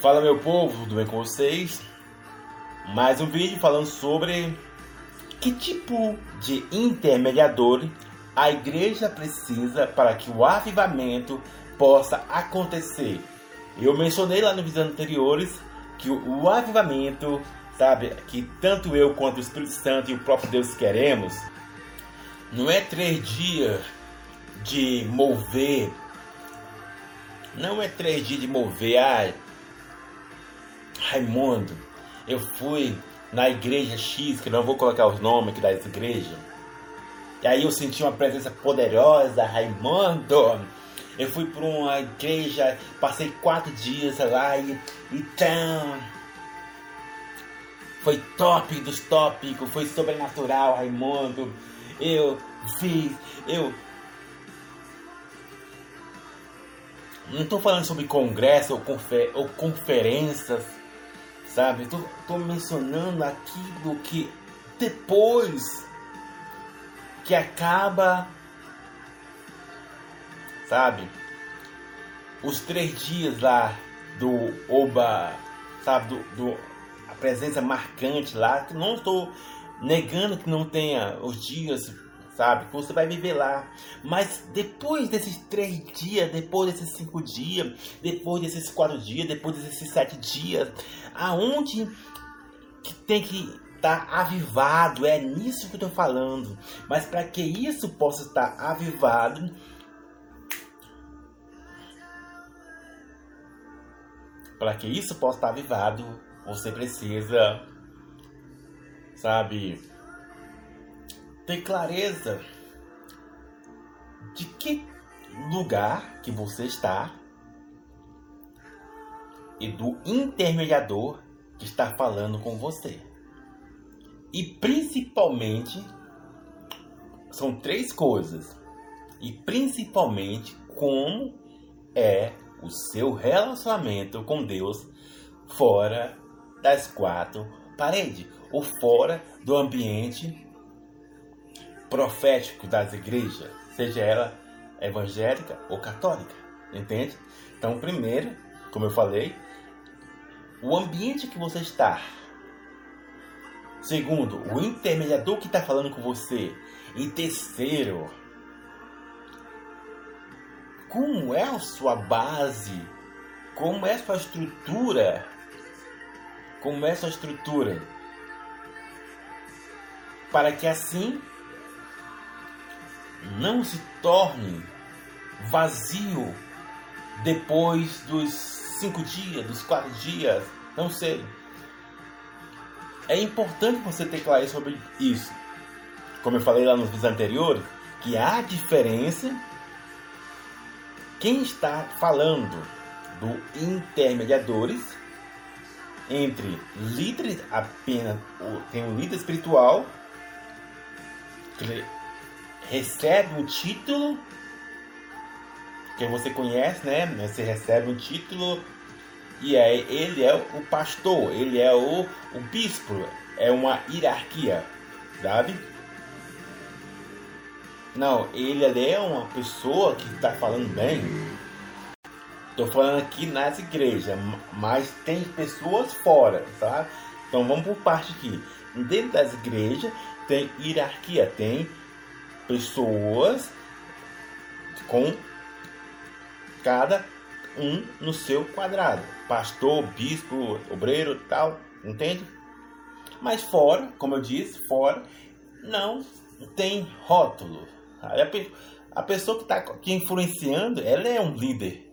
Fala meu povo, tudo bem com vocês? Mais um vídeo falando sobre que tipo de intermediador a igreja precisa para que o avivamento possa acontecer. Eu mencionei lá nos vídeos anteriores que o, avivamento, sabe, que tanto eu quanto o Espírito Santo e o próprio Deus queremos, não é três dias de mover, não é três dias de mover, ai, Raimundo, eu fui na igreja X, que não vou colocar os nomes aqui das igrejas. E aí eu senti uma presença poderosa, Raimundo. Eu fui para uma igreja, passei quatro dias lá e então foi top dos tópicos, foi sobrenatural, Raimundo. Eu fiz, eu não estou falando sobre congresso ou, confer, ou conferências sabe? Tô, tô mencionando aquilo que depois que acaba, sabe? Os três dias lá do Oba, sabe? Do, do a presença marcante lá. Não estou negando que não tenha os dias sabe? Que você vai viver lá. Mas depois desses três dias, depois desses cinco dias, depois desses quatro dias, depois desses sete dias, aonde que tem que estar tá avivado? É nisso que eu estou falando. Mas para que isso possa estar avivado, para que isso possa estar avivado, você precisa, sabe? Ter clareza de que lugar que você está e do intermediador que está falando com você. E principalmente são três coisas. E principalmente como é o seu relacionamento com Deus fora das quatro paredes ou fora do ambiente profético das igrejas, seja ela evangélica ou católica, entende? Então, primeiro, como eu falei, o ambiente que você está. Segundo, o intermediador que está falando com você. E terceiro, como é a sua base? Como é a sua estrutura? Como é a sua estrutura? Para que assim não se torne vazio depois dos cinco dias, dos quatro dias, não sei. É importante você ter clareza sobre isso. Como eu falei lá nos vídeos anteriores, que há diferença quem está falando do intermediadores entre líderes apenas tem um líder espiritual recebe um título que você conhece, né? Você recebe um título e aí ele é o pastor, ele é o, o bispo, é uma hierarquia, sabe? Não, ele é uma pessoa que está falando bem. Estou falando aqui nas igrejas, mas tem pessoas fora, sabe? Então vamos por parte aqui. Dentro das igrejas tem hierarquia, tem pessoas com cada um no seu quadrado. Pastor, bispo, obreiro, tal, entende? Mas fora, como eu disse, fora não tem rótulo. A pessoa que está aqui influenciando, ela é um líder.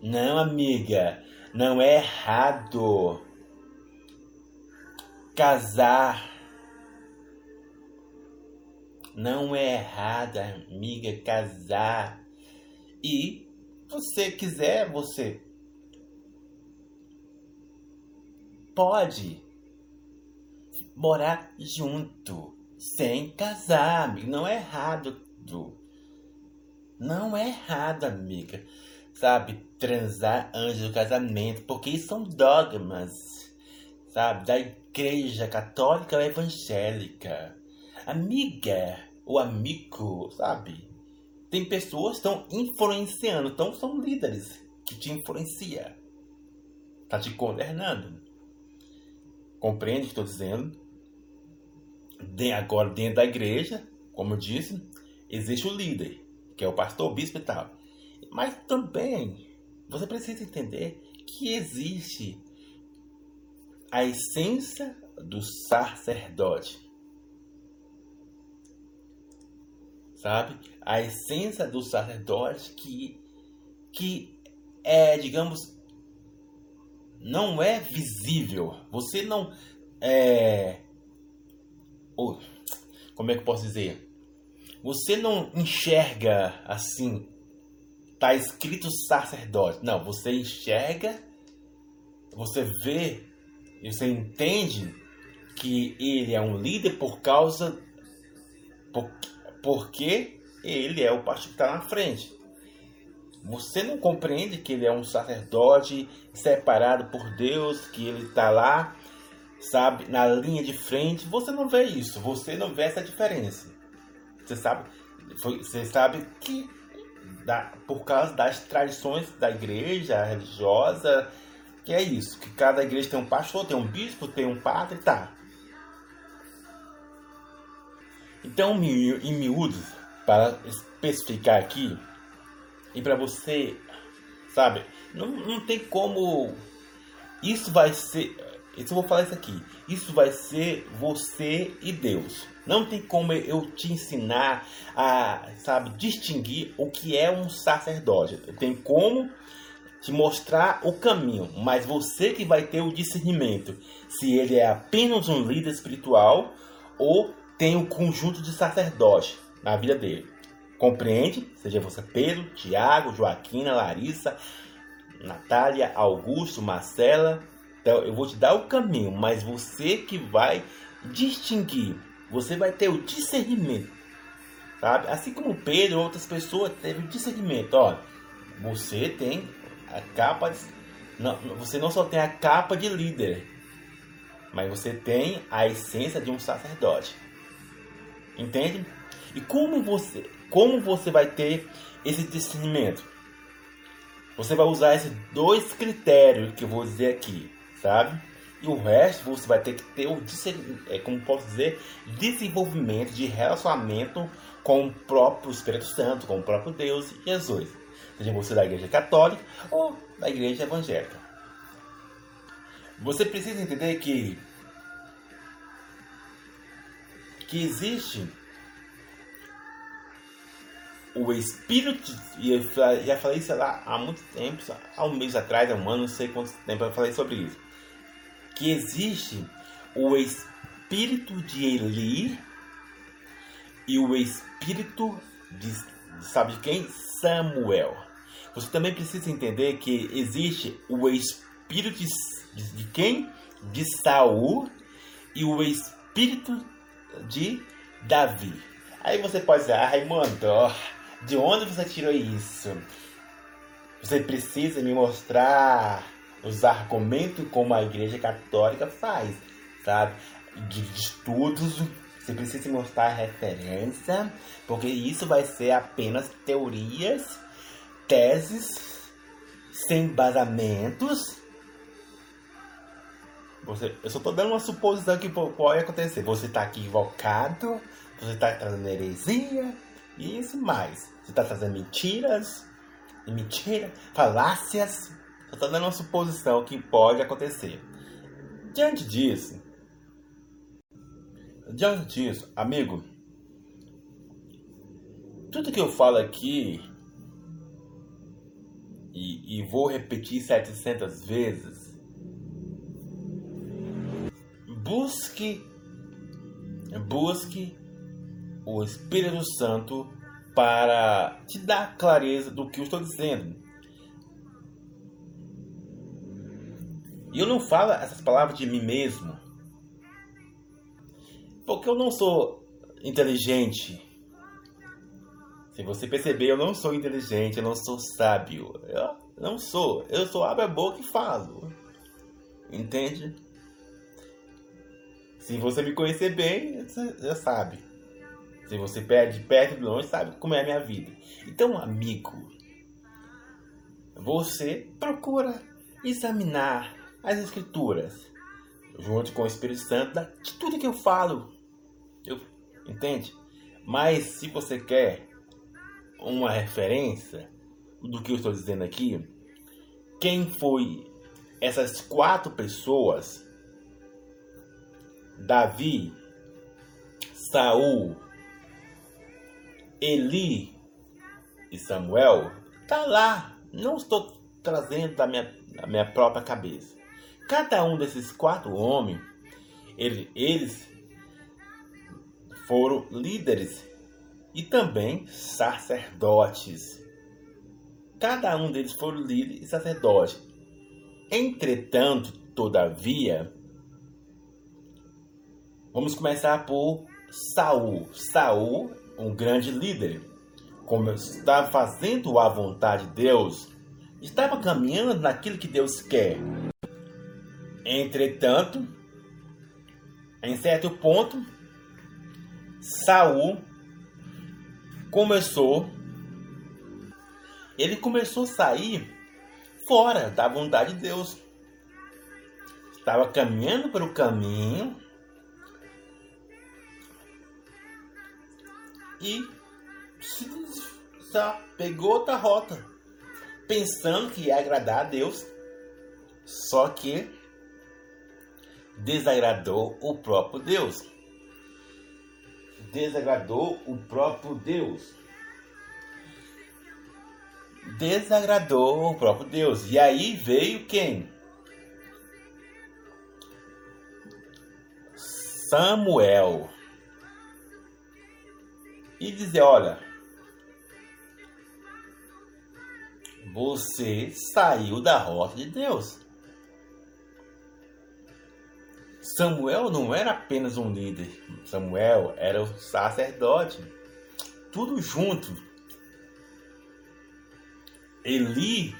Não, amiga, não é errado casar não é errado, amiga, casar. E você quiser, você pode morar junto sem casar, amiga. Não é errado. Não é errado, amiga. Sabe, transar antes do casamento, porque isso são dogmas, sabe, da igreja católica ou evangélica amiga ou amigo, sabe? Tem pessoas que estão influenciando, então são líderes que te influencia. Está te condenando. Compreende o que estou dizendo? De agora, dentro da igreja, como eu disse, existe o líder, que é o pastor, o bispo e tal. Mas também você precisa entender que existe a essência do sacerdote. Sabe? A essência do sacerdote que, que é, digamos, não é visível. Você não é. como é que eu posso dizer? Você não enxerga assim. Tá escrito sacerdote. Não, você enxerga, você vê você entende que ele é um líder por causa. Por, porque ele é o pastor que está na frente. Você não compreende que ele é um sacerdote separado por Deus, que ele está lá, sabe, na linha de frente. Você não vê isso, você não vê essa diferença. Você sabe, você sabe que da, por causa das tradições da igreja religiosa, que é isso, que cada igreja tem um pastor, tem um bispo, tem um padre, tá. Então, em miúdos, para especificar aqui, e para você, sabe, não, não tem como. Isso vai ser. Isso eu vou falar isso aqui. Isso vai ser você e Deus. Não tem como eu te ensinar a, sabe, distinguir o que é um sacerdote. Tem como te mostrar o caminho, mas você que vai ter o discernimento se ele é apenas um líder espiritual ou tem um conjunto de sacerdotes na vida dele. Compreende? Seja você Pedro, Tiago, Joaquina, Larissa, Natália, Augusto, Marcela. Então eu vou te dar o caminho, mas você que vai distinguir, você vai ter o discernimento. Sabe? Assim como Pedro outras pessoas teve o discernimento. Ó, você tem a capa. De, não, você não só tem a capa de líder, mas você tem a essência de um sacerdote. Entende? E como você como você vai ter esse discernimento? Você vai usar esses dois critérios que eu vou dizer aqui, sabe? E o resto você vai ter que ter o é, como posso dizer, desenvolvimento de relacionamento com o próprio Espírito Santo, com o próprio Deus e Jesus. Seja você da igreja católica ou da igreja evangélica. Você precisa entender que que existe o espírito, e eu já falei isso lá há muito tempo, há um mês atrás, há um ano, não sei quanto tempo eu falei sobre isso. Que existe o espírito de Eli e o espírito de, sabe quem? Samuel. Você também precisa entender que existe o espírito de, de, de quem? De Saul e o espírito de Davi. Aí você pode dizer, ah, Raimundo, de onde você tirou isso? Você precisa me mostrar os argumentos como a Igreja Católica faz, sabe? De, de estudos, você precisa mostrar referência, porque isso vai ser apenas teorias, teses, sem embasamentos. Você, eu só estou dando uma suposição que pode acontecer. Você está equivocado, você está trazendo heresia, e isso mais. Você está trazendo mentiras, mentira, falácias. Você está dando uma suposição que pode acontecer. Diante disso, diante disso, amigo, tudo que eu falo aqui e, e vou repetir 700 vezes, busque, busque o Espírito Santo para te dar clareza do que eu estou dizendo. E eu não falo essas palavras de mim mesmo, porque eu não sou inteligente. Se você perceber, eu não sou inteligente, eu não sou sábio. Eu não sou. Eu sou abro a boca e falo. Entende? Se você me conhecer bem, você já sabe. Se você perde perto de longe, sabe como é a minha vida. Então, amigo, você procura examinar as escrituras junto com o Espírito Santo de tudo que eu falo. Eu, entende? Mas se você quer uma referência do que eu estou dizendo aqui, quem foi essas quatro pessoas? Davi, Saul, Eli e Samuel, tá lá. Não estou trazendo da minha, da minha própria cabeça. Cada um desses quatro homens, ele, eles foram líderes e também sacerdotes. Cada um deles foram líderes e sacerdotes. Entretanto, todavia, vamos começar por Saul. Saul, um grande líder, como estava fazendo a vontade de Deus, estava caminhando naquilo que Deus quer. Entretanto, em certo ponto, Saul começou ele começou a sair fora da vontade de Deus. Estava caminhando pelo caminho e só pegou outra rota, pensando que ia agradar a Deus, só que desagradou o próprio Deus desagradou o próprio Deus. Desagradou o próprio Deus. E aí veio quem? Samuel. E dizer: Olha, você saiu da rota de Deus. Samuel não era apenas um líder, Samuel era o sacerdote. Tudo junto. Eli,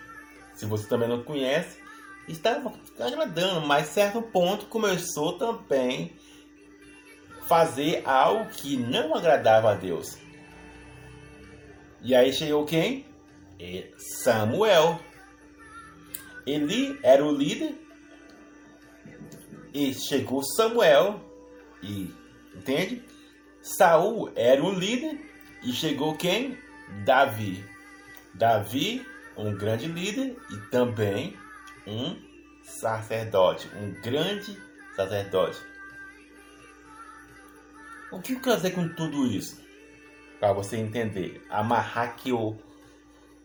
se você também não conhece, estava agradando, mas certo ponto começou também fazer algo que não agradava a Deus. E aí chegou quem? Samuel. Eli era o líder, e chegou Samuel e entende? Saul era um líder e chegou quem? Davi. Davi, um grande líder e também um sacerdote, um grande sacerdote. O que eu quero dizer com tudo isso? Para você entender, amarrar aqui o,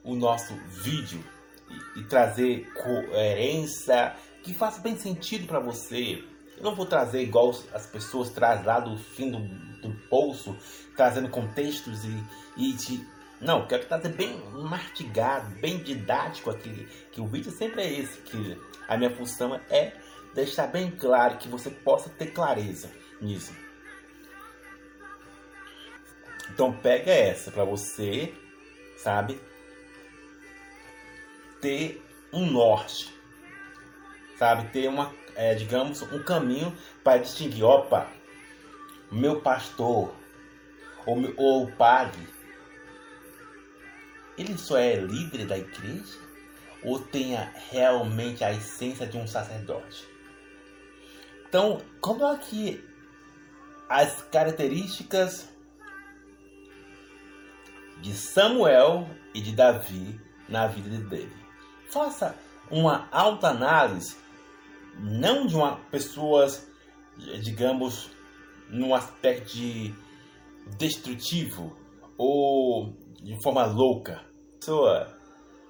o nosso vídeo e, e trazer coerência que faça bem sentido para você. Eu não vou trazer igual as pessoas trazem lá do fim do, do poço, trazendo contextos e, e te... Não, quero trazer bem mastigado, bem didático aqui. Que o vídeo sempre é esse, que a minha função é deixar bem claro que você possa ter clareza nisso. Então pega essa para você, sabe, ter um norte sabe? Ter uma, é, digamos, um caminho para distinguir, opa, meu pastor ou, o padre, ele só é líder da igreja ou tem realmente a essência de um sacerdote? Então, coloque as características de Samuel e de Davi na vida dele. Faça uma autoanálise não de uma pessoas, digamos, num aspecto de destrutivo ou de forma louca. Pessoa